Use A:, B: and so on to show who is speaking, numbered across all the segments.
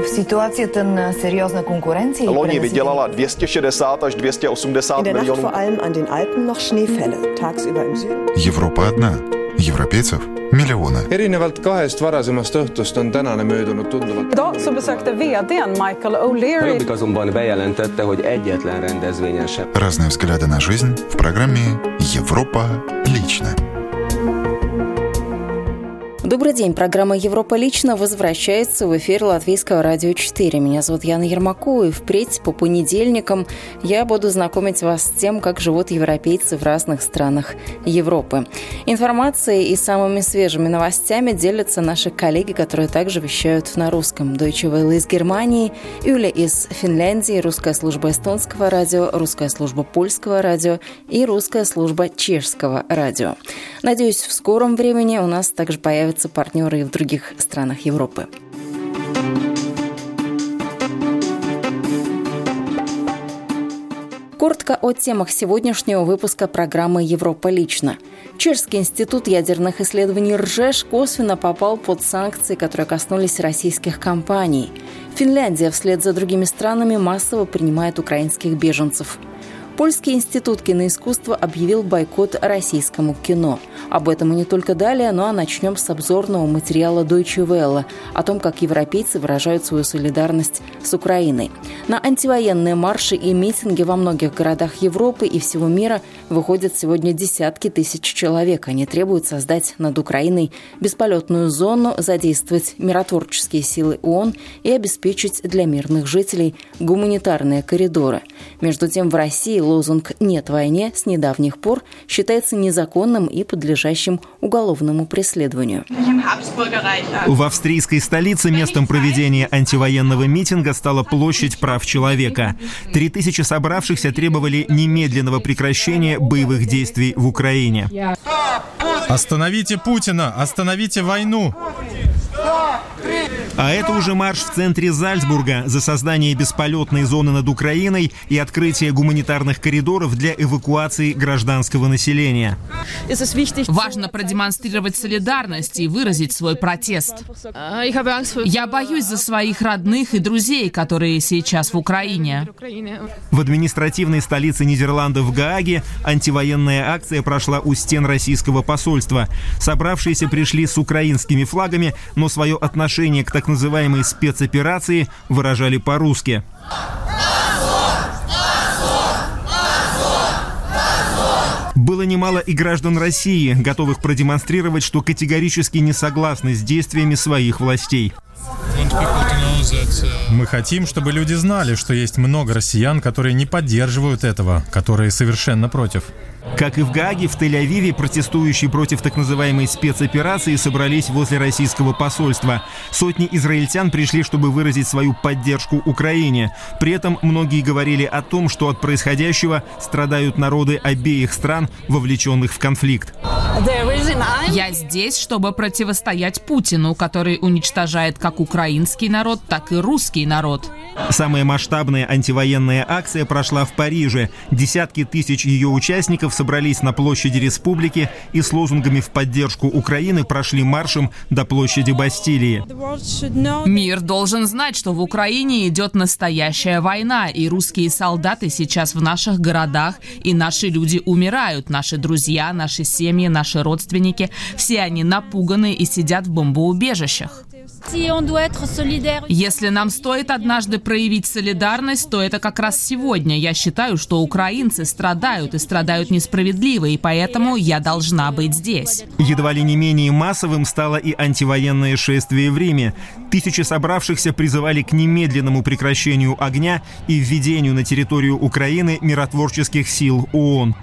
A: в ситуацията на сериозна конкуренция
B: Loni vydělala 260 až 280
C: In der Nacht
B: milionů.
C: vor allem an den Alpen noch Schneefälle. Tagsüber im Süden.
D: Европа одна. Европейцев миллионы.
E: erinevalt kahest varasemast õhtust on tänane möödunud tunduvalt.
F: Idag så besökte vdn Michael O'Leary
G: Jobbik azonban bejelentette, hogy egyetlen rendezvényen sem
D: Разные взгляды на жизнь в программе «Европа лично».
H: Добрый день. Программа «Европа лично» возвращается в эфир Латвийского радио 4. Меня зовут Яна Ермакова, и впредь по понедельникам я буду знакомить вас с тем, как живут европейцы в разных странах Европы. Информацией и самыми свежими новостями делятся наши коллеги, которые также вещают на русском. Deutsche Welle из Германии, Юля из Финляндии, русская служба эстонского радио, русская служба польского радио и русская служба чешского радио. Надеюсь, в скором времени у нас также появятся партнеры и в других странах Европы. Коротко о темах сегодняшнего выпуска программы «Европа лично». Чешский институт ядерных исследований РЖЕШ косвенно попал под санкции, которые коснулись российских компаний. Финляндия вслед за другими странами массово принимает украинских беженцев. Польский институт киноискусства объявил бойкот российскому кино. Об этом и не только далее, но а начнем с обзорного материала Deutsche Welle о том, как европейцы выражают свою солидарность с Украиной. На антивоенные марши и митинги во многих городах Европы и всего мира выходят сегодня десятки тысяч человек. Они требуют создать над Украиной бесполетную зону, задействовать миротворческие силы ООН и обеспечить для мирных жителей гуманитарные коридоры. Между тем в России лозунг «Нет войне» с недавних пор считается незаконным и подлежащим уголовному преследованию.
I: В австрийской столице местом проведения антивоенного митинга стала площадь прав человека. Три тысячи собравшихся требовали немедленного прекращения боевых действий в Украине.
J: Остановите Путина! Остановите войну!
I: А это уже марш в центре Зальцбурга за создание бесполетной зоны над Украиной и открытие гуманитарных коридоров для эвакуации гражданского населения.
K: Важно продемонстрировать солидарность и выразить свой протест. Я боюсь за своих родных и друзей, которые сейчас в Украине.
I: В административной столице Нидерландов Гааге антивоенная акция прошла у стен российского посольства. Собравшиеся пришли с украинскими флагами, но свое отношение к так называемой спецоперации выражали по-русски. Было немало и граждан России, готовых продемонстрировать, что категорически не согласны с действиями своих властей.
J: Мы хотим, чтобы люди знали, что есть много россиян, которые не поддерживают этого, которые совершенно против.
I: Как и в Гааге, в Тель-Авиве протестующие против так называемой спецоперации собрались возле российского посольства. Сотни израильтян пришли, чтобы выразить свою поддержку Украине. При этом многие говорили о том, что от происходящего страдают народы обеих стран, вовлеченных в конфликт.
K: Я здесь, чтобы противостоять Путину, который уничтожает как украинский народ, так и русский народ.
I: Самая масштабная антивоенная акция прошла в Париже. Десятки тысяч ее участников собрались на площади республики и с лозунгами в поддержку Украины прошли маршем до площади Бастилии.
K: Мир должен знать, что в Украине идет настоящая война, и русские солдаты сейчас в наших городах, и наши люди умирают, наши друзья, наши семьи, наши родственники. Все они напуганы и сидят в бомбоубежищах. Если нам стоит однажды проявить солидарность, то это как раз сегодня. Я считаю, что украинцы страдают и страдают несправедливо, и поэтому я должна быть здесь.
I: Едва ли не менее массовым стало и антивоенное шествие в Риме. Тысячи собравшихся призывали к немедленному прекращению огня и введению на территорию Украины миротворческих сил ООН.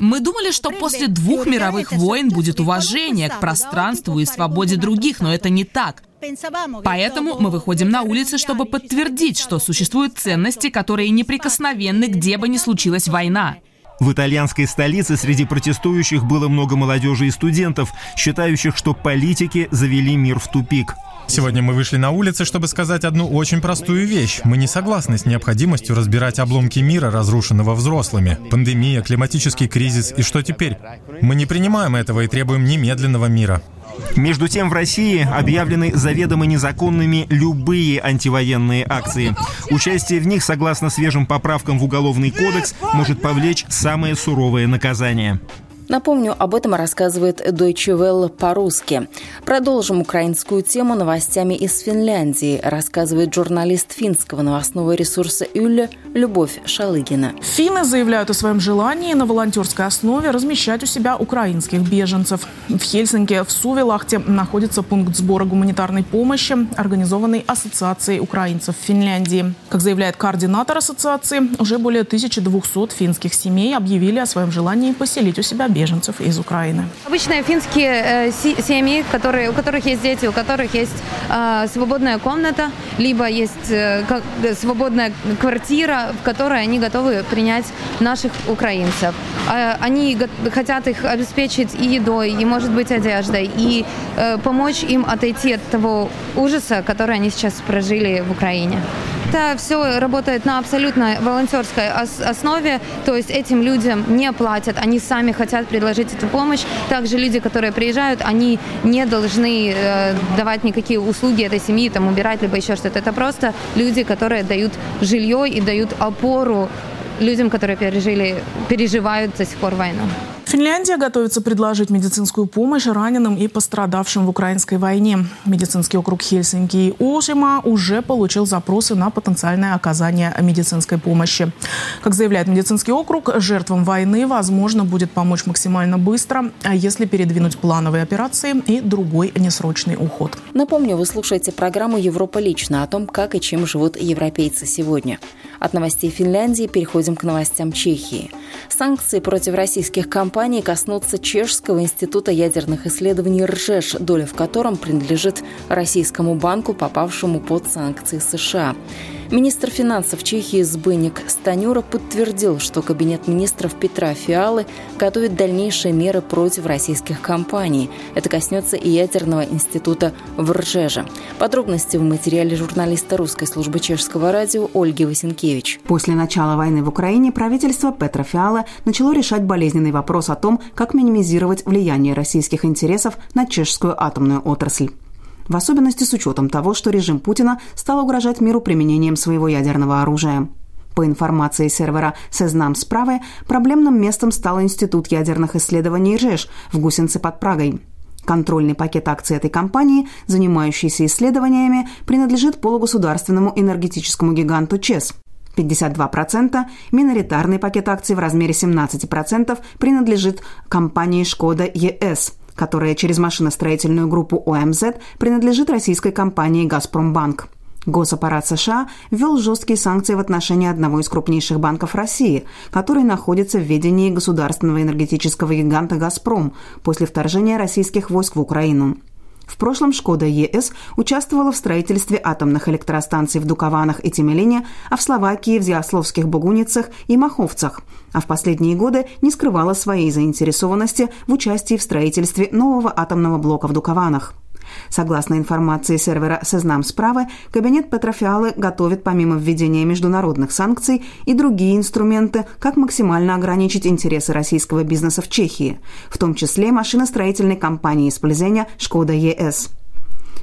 K: Мы думали, что после двух мировых войн будет уважение к пространству и свободе других, но это не так. Поэтому мы выходим на улицы, чтобы подтвердить, что существуют ценности, которые неприкосновенны, где бы ни случилась война.
I: В итальянской столице среди протестующих было много молодежи и студентов, считающих, что политики завели мир в тупик.
J: Сегодня мы вышли на улицы, чтобы сказать одну очень простую вещь. Мы не согласны с необходимостью разбирать обломки мира, разрушенного взрослыми. Пандемия, климатический кризис и что теперь? Мы не принимаем этого и требуем немедленного мира.
I: Между тем в России объявлены заведомо незаконными любые антивоенные акции. Участие в них, согласно свежим поправкам в Уголовный кодекс, может повлечь самое суровое наказание.
H: Напомню, об этом рассказывает Deutsche Welle по-русски. Продолжим украинскую тему новостями из Финляндии, рассказывает журналист финского новостного ресурса Юля Любовь Шалыгина.
L: Финны заявляют о своем желании на волонтерской основе размещать у себя украинских беженцев. В Хельсинки в Сувелахте находится пункт сбора гуманитарной помощи, организованный Ассоциацией украинцев Финляндии. Как заявляет координатор ассоциации, уже более 1200 финских семей объявили о своем желании поселить у себя беженцев из Украины.
M: Обычные финские э, семьи, которые, у которых есть дети, у которых есть э, свободная комната, либо есть э, свободная квартира, в которой они готовы принять наших украинцев. Э, они хотят их обеспечить и едой, и, может быть, одеждой, и э, помочь им отойти от того ужаса, который они сейчас прожили в Украине. Это все работает на абсолютно волонтерской основе, то есть этим людям не платят, они сами хотят предложить эту помощь. Также люди, которые приезжают, они не должны э, давать никакие услуги этой семьи, там убирать либо еще что-то. Это просто люди, которые дают жилье и дают опору людям, которые пережили, переживают до сих пор войну.
L: Финляндия готовится предложить медицинскую помощь раненым и пострадавшим в украинской войне. Медицинский округ Хельсинки и Ужима уже получил запросы на потенциальное оказание медицинской помощи. Как заявляет медицинский округ, жертвам войны возможно будет помочь максимально быстро, а если передвинуть плановые операции и другой несрочный уход.
H: Напомню, вы слушаете программу «Европа лично» о том, как и чем живут европейцы сегодня. От новостей Финляндии переходим к новостям Чехии. Санкции против российских компаний коснутся Чешского института ядерных исследований РЖЕШ, доля в котором принадлежит российскому банку, попавшему под санкции США. Министр финансов Чехии Збыник Станюра подтвердил, что Кабинет министров Петра Фиалы готовит дальнейшие меры против российских компаний. Это коснется и ядерного института в Ржеже. Подробности в материале журналиста русской службы чешского радио Ольги Васенкевич.
N: После начала войны в Украине правительство Петра Фиала начало решать болезненный вопрос о том, как минимизировать влияние российских интересов на чешскую атомную отрасль в особенности с учетом того, что режим Путина стал угрожать миру применением своего ядерного оружия. По информации сервера «Сезнам справы», проблемным местом стал Институт ядерных исследований РЖЭШ в Гусенце под Прагой. Контрольный пакет акций этой компании, занимающейся исследованиями, принадлежит полугосударственному энергетическому гиганту ЧЕС. 52%, миноритарный пакет акций в размере 17% принадлежит компании «Шкода ЕС», которая через машиностроительную группу ОМЗ принадлежит российской компании «Газпромбанк». Госаппарат США ввел жесткие санкции в отношении одного из крупнейших банков России, который находится в ведении государственного энергетического гиганта «Газпром» после вторжения российских войск в Украину. В прошлом «Шкода ЕС» участвовала в строительстве атомных электростанций в Дукованах и Темелине, а в Словакии в Зиасловских Богуницах и Маховцах, а в последние годы не скрывала своей заинтересованности в участии в строительстве нового атомного блока в Дукованах. Согласно информации сервера «Сознам справы», кабинет Петрофиалы готовит помимо введения международных санкций и другие инструменты, как максимально ограничить интересы российского бизнеса в Чехии, в том числе машиностроительной компании из Плезеня «Шкода ЕС».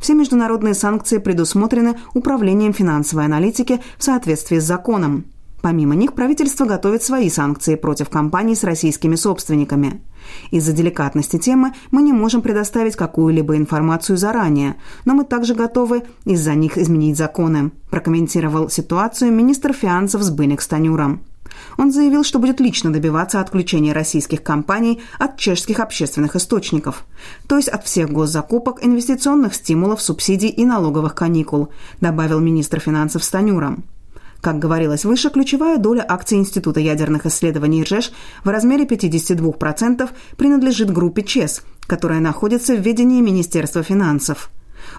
N: Все международные санкции предусмотрены Управлением финансовой аналитики в соответствии с законом. Помимо них правительство готовит свои санкции против компаний с российскими собственниками. Из-за деликатности темы мы не можем предоставить какую-либо информацию заранее, но мы также готовы из-за них изменить законы, прокомментировал ситуацию министр финансов Сбыник Станюра. Он заявил, что будет лично добиваться отключения российских компаний от чешских общественных источников, то есть от всех госзакупок, инвестиционных стимулов, субсидий и налоговых каникул, добавил министр финансов Станюра. Как говорилось выше, ключевая доля акций Института ядерных исследований РЖЕШ в размере 52% принадлежит группе ЧЕС, которая находится в ведении Министерства финансов.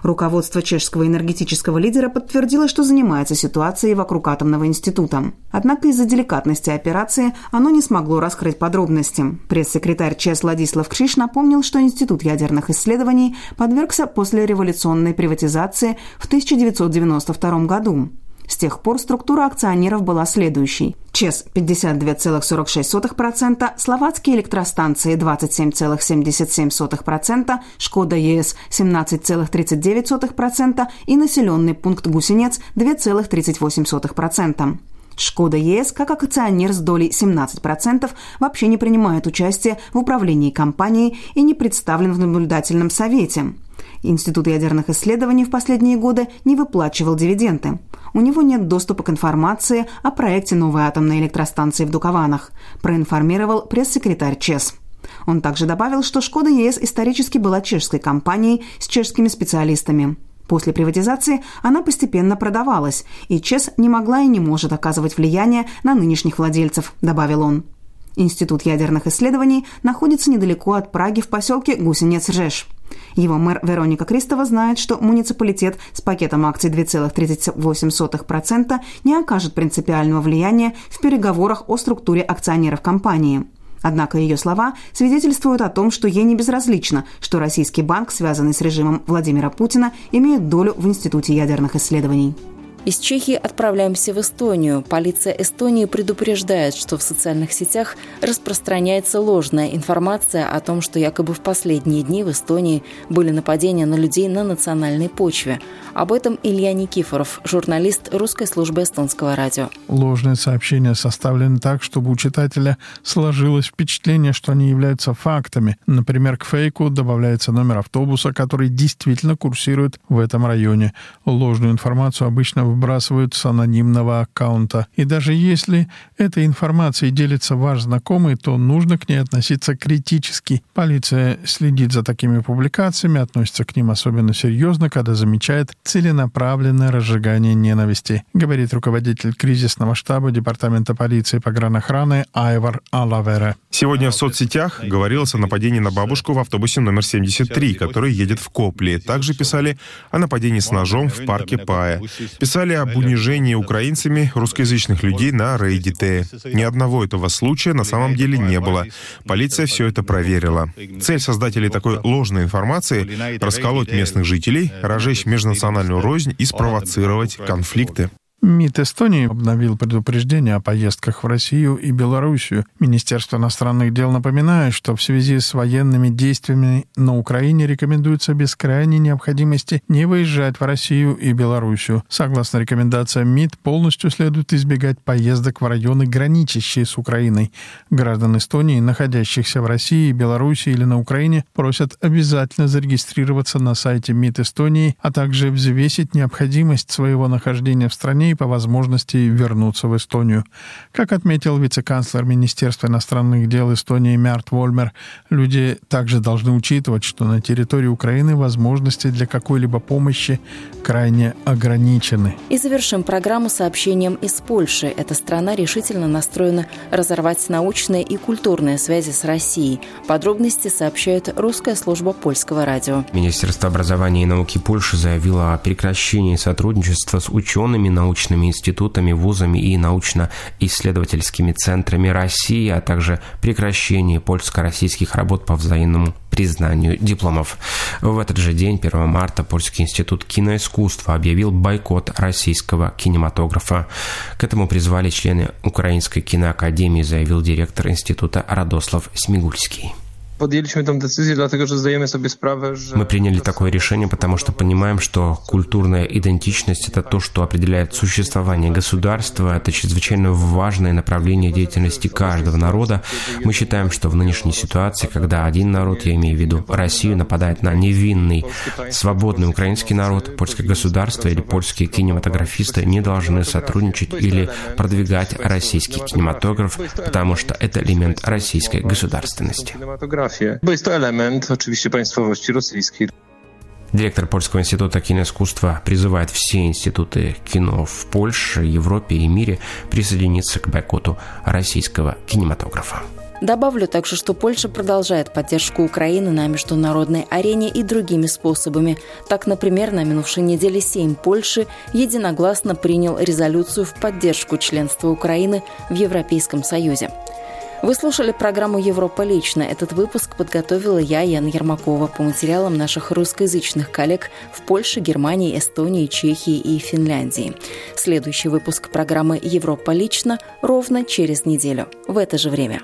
N: Руководство чешского энергетического лидера подтвердило, что занимается ситуацией вокруг атомного института. Однако из-за деликатности операции оно не смогло раскрыть подробности. Пресс-секретарь ЧЕС Владислав Кшиш напомнил, что Институт ядерных исследований подвергся после революционной приватизации в 1992 году. С тех пор структура акционеров была следующей. ЧЕС 52,46%, словацкие электростанции 27,77%, Шкода ЕС 17,39% и населенный пункт Гусенец 2,38%. Шкода ЕС, как акционер с долей 17%, вообще не принимает участие в управлении компанией и не представлен в наблюдательном совете. Институт ядерных исследований в последние годы не выплачивал дивиденды. У него нет доступа к информации о проекте новой атомной электростанции в Дукованах, проинформировал пресс-секретарь ЧЕС. Он также добавил, что «Шкода ЕС» исторически была чешской компанией с чешскими специалистами. После приватизации она постепенно продавалась, и ЧЕС не могла и не может оказывать влияние на нынешних владельцев, добавил он. Институт ядерных исследований находится недалеко от Праги в поселке Гусенец-Ржеш. Его мэр Вероника Кристова знает, что муниципалитет с пакетом акций 2,38% не окажет принципиального влияния в переговорах о структуре акционеров компании – Однако ее слова свидетельствуют о том, что ей не безразлично, что российский банк, связанный с режимом Владимира Путина, имеет долю в Институте ядерных исследований.
H: Из Чехии отправляемся в Эстонию. Полиция Эстонии предупреждает, что в социальных сетях распространяется ложная информация о том, что якобы в последние дни в Эстонии были нападения на людей на национальной почве. Об этом Илья Никифоров, журналист русской службы эстонского радио.
O: Ложные сообщения составлены так, чтобы у читателя сложилось впечатление, что они являются фактами. Например, к фейку добавляется номер автобуса, который действительно курсирует в этом районе. Ложную информацию обычно выбрасывают с анонимного аккаунта. И даже если этой информацией делится ваш знакомый, то нужно к ней относиться критически. Полиция следит за такими публикациями, относится к ним особенно серьезно, когда замечает целенаправленное разжигание ненависти, говорит руководитель кризисного штаба Департамента полиции по гранохраны Айвар Алавера.
P: Сегодня в соцсетях говорилось о нападении на бабушку в автобусе номер 73, который едет в Копли. Также писали о нападении с ножом в парке Пая. Писали писали об унижении украинцами русскоязычных людей на Reddit. Ни одного этого случая на самом деле не было. Полиция все это проверила. Цель создателей такой ложной информации — расколоть местных жителей, разжечь межнациональную рознь и спровоцировать конфликты.
O: МИД Эстонии обновил предупреждение о поездках в Россию и Белоруссию. Министерство иностранных дел напоминает, что в связи с военными действиями на Украине рекомендуется без крайней необходимости не выезжать в Россию и Белоруссию. Согласно рекомендациям МИД, полностью следует избегать поездок в районы, граничащие с Украиной. Граждан Эстонии, находящихся в России, Белоруссии или на Украине, просят обязательно зарегистрироваться на сайте МИД Эстонии, а также взвесить необходимость своего нахождения в стране и по возможности вернуться в Эстонию. Как отметил вице-канцлер Министерства иностранных дел Эстонии Мярт Вольмер, люди также должны учитывать, что на территории Украины возможности для какой-либо помощи крайне ограничены.
H: И завершим программу сообщением из Польши. Эта страна решительно настроена разорвать научные и культурные связи с Россией. Подробности сообщает русская служба польского радио.
G: Министерство образования и науки Польши заявило о прекращении сотрудничества с учеными, научными научными институтами, вузами и научно-исследовательскими центрами России, а также прекращение польско-российских работ по взаимному признанию дипломов. В этот же день, 1 марта, Польский институт киноискусства объявил бойкот российского кинематографа. К этому призвали члены Украинской киноакадемии, заявил директор института Радослав Смигульский.
E: Podjęliśmy tę decyzję, dlatego że zdajemy sobie sprawę, że...
G: Мы приняли такое решение, потому что понимаем, что культурная идентичность – это то, что определяет существование государства, это чрезвычайно важное направление деятельности каждого народа. Мы считаем, что в нынешней ситуации, когда один народ, я имею в виду Россию, нападает на невинный, свободный украинский народ, польское государство или польские кинематографисты не должны сотрудничать или продвигать российский кинематограф, потому что это элемент российской государственности
E: bo jest to element oczywiście państwowości rosyjskiej.
G: Директор Польского института киноискусства призывает все институты кино в Польше, Европе и мире присоединиться к бойкоту российского кинематографа.
H: Добавлю также, что Польша продолжает поддержку Украины на международной арене и другими способами. Так, например, на минувшей неделе Сейм Польши единогласно принял резолюцию в поддержку членства Украины в Европейском Союзе. Вы слушали программу «Европа лично». Этот выпуск подготовила я, Яна Ермакова, по материалам наших русскоязычных коллег в Польше, Германии, Эстонии, Чехии и Финляндии. Следующий выпуск программы «Европа лично» ровно через неделю в это же время.